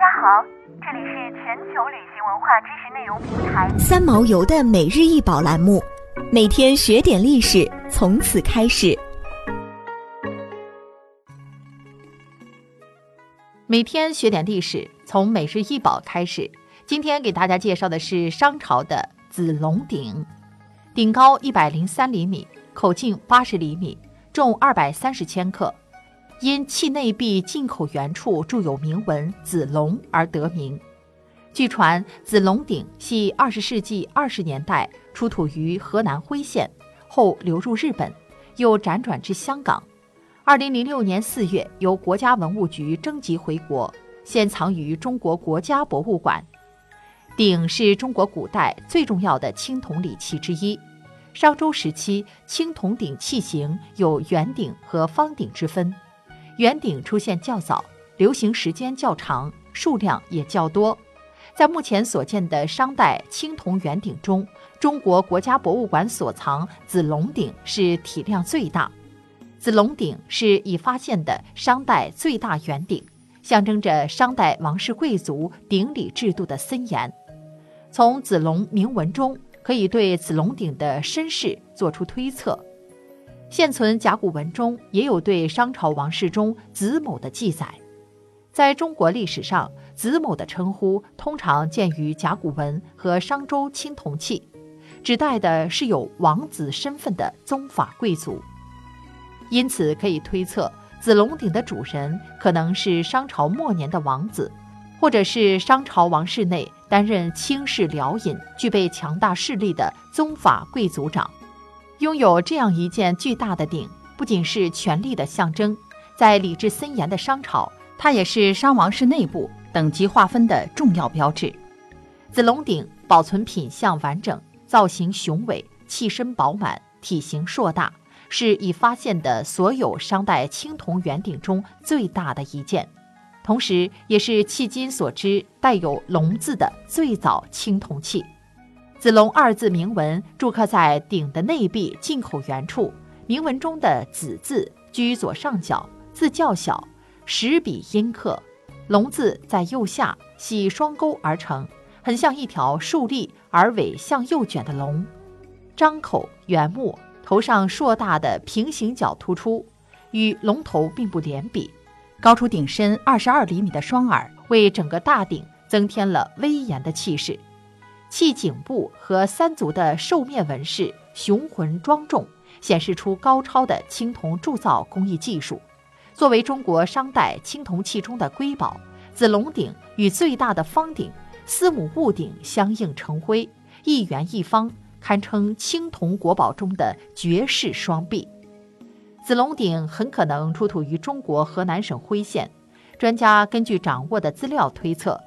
家好，这里是全球旅行文化知识内容平台三毛游的每日一宝栏目，每天学点历史，从此开始。每天学点历史，从每日一宝开始。今天给大家介绍的是商朝的子龙鼎，顶高一百零三厘米，口径八十厘米，重二百三十千克。因器内壁进口圆处铸有铭文“子龙”而得名。据传，子龙鼎系二十世纪二十年代出土于河南辉县，后流入日本，又辗转至香港。二零零六年四月，由国家文物局征集回国，现藏于中国国家博物馆。鼎是中国古代最重要的青铜礼器之一。商周时期，青铜鼎器型有圆鼎和方鼎之分。圆顶出现较早，流行时间较长，数量也较多。在目前所见的商代青铜圆鼎中，中国国家博物馆所藏子龙鼎是体量最大。子龙鼎是已发现的商代最大圆鼎，象征着商代王室贵族鼎礼制度的森严。从子龙铭文中，可以对子龙鼎的身世做出推测。现存甲骨文中也有对商朝王室中子某的记载，在中国历史上，子某的称呼通常见于甲骨文和商周青铜器，指代的是有王子身份的宗法贵族。因此，可以推测子龙鼎的主人可能是商朝末年的王子，或者是商朝王室内担任卿士僚尹、具备强大势力的宗法贵族长。拥有这样一件巨大的鼎，不仅是权力的象征，在礼制森严的商朝，它也是商王室内部等级划分的重要标志。子龙鼎保存品相完整，造型雄伟，器身饱满，体型硕大，是已发现的所有商代青铜圆鼎中最大的一件，同时也是迄今所知带有“龙”字的最早青铜器。子龙二字铭文铸刻在鼎的内壁进口圆处，铭文中的“子”字居左上角，字较小，十笔阴刻，龙字在右下，系双钩而成，很像一条竖立而尾向右卷的龙。张口圆目，头上硕大的平行角突出，与龙头并不连笔。高出鼎身二十二厘米的双耳，为整个大鼎增添了威严的气势。器颈部和三足的兽面纹饰雄浑庄重，显示出高超的青铜铸造工艺技术。作为中国商代青铜器中的瑰宝，子龙鼎与最大的方鼎司母戊鼎相映成辉，一圆一方，堪称青铜国宝中的绝世双璧。子龙鼎很可能出土于中国河南省辉县，专家根据掌握的资料推测。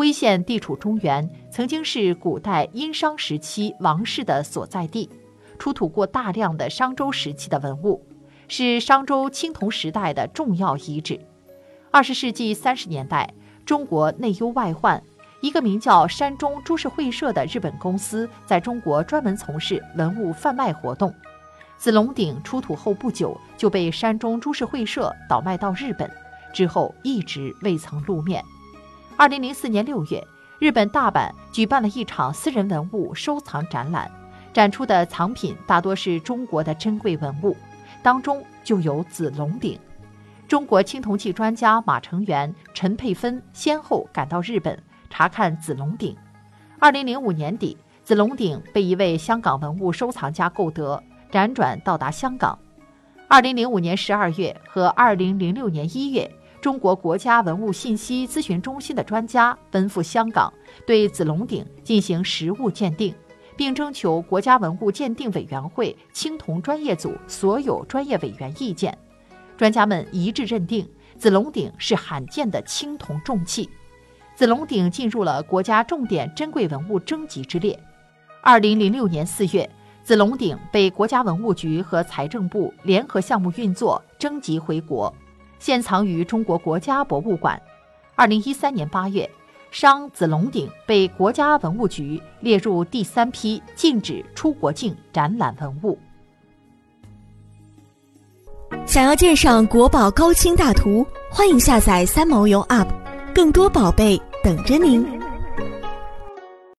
辉县地处中原，曾经是古代殷商时期王室的所在地，出土过大量的商周时期的文物，是商周青铜时代的重要遗址。二十世纪三十年代，中国内忧外患，一个名叫山中株式会社的日本公司在中国专门从事文物贩卖活动。子龙鼎出土后不久就被山中株式会社倒卖到日本，之后一直未曾露面。二零零四年六月，日本大阪举办了一场私人文物收藏展览，展出的藏品大多是中国的珍贵文物，当中就有子龙鼎。中国青铜器专家马成元、陈佩芬先后赶到日本查看子龙鼎。二零零五年底，子龙鼎被一位香港文物收藏家购得，辗转到达香港。二零零五年十二月和二零零六年一月。中国国家文物信息咨询中心的专家奔赴香港，对子龙鼎进行实物鉴定，并征求国家文物鉴定委员会青铜专业组所有专业委员意见。专家们一致认定，子龙鼎是罕见的青铜重器。子龙鼎进入了国家重点珍贵文物征集之列。二零零六年四月，子龙鼎被国家文物局和财政部联合项目运作征集回国。现藏于中国国家博物馆。二零一三年八月，商子龙鼎被国家文物局列入第三批禁止出国境展览文物。想要鉴赏国宝高清大图，欢迎下载三毛游 App，更多宝贝等着您。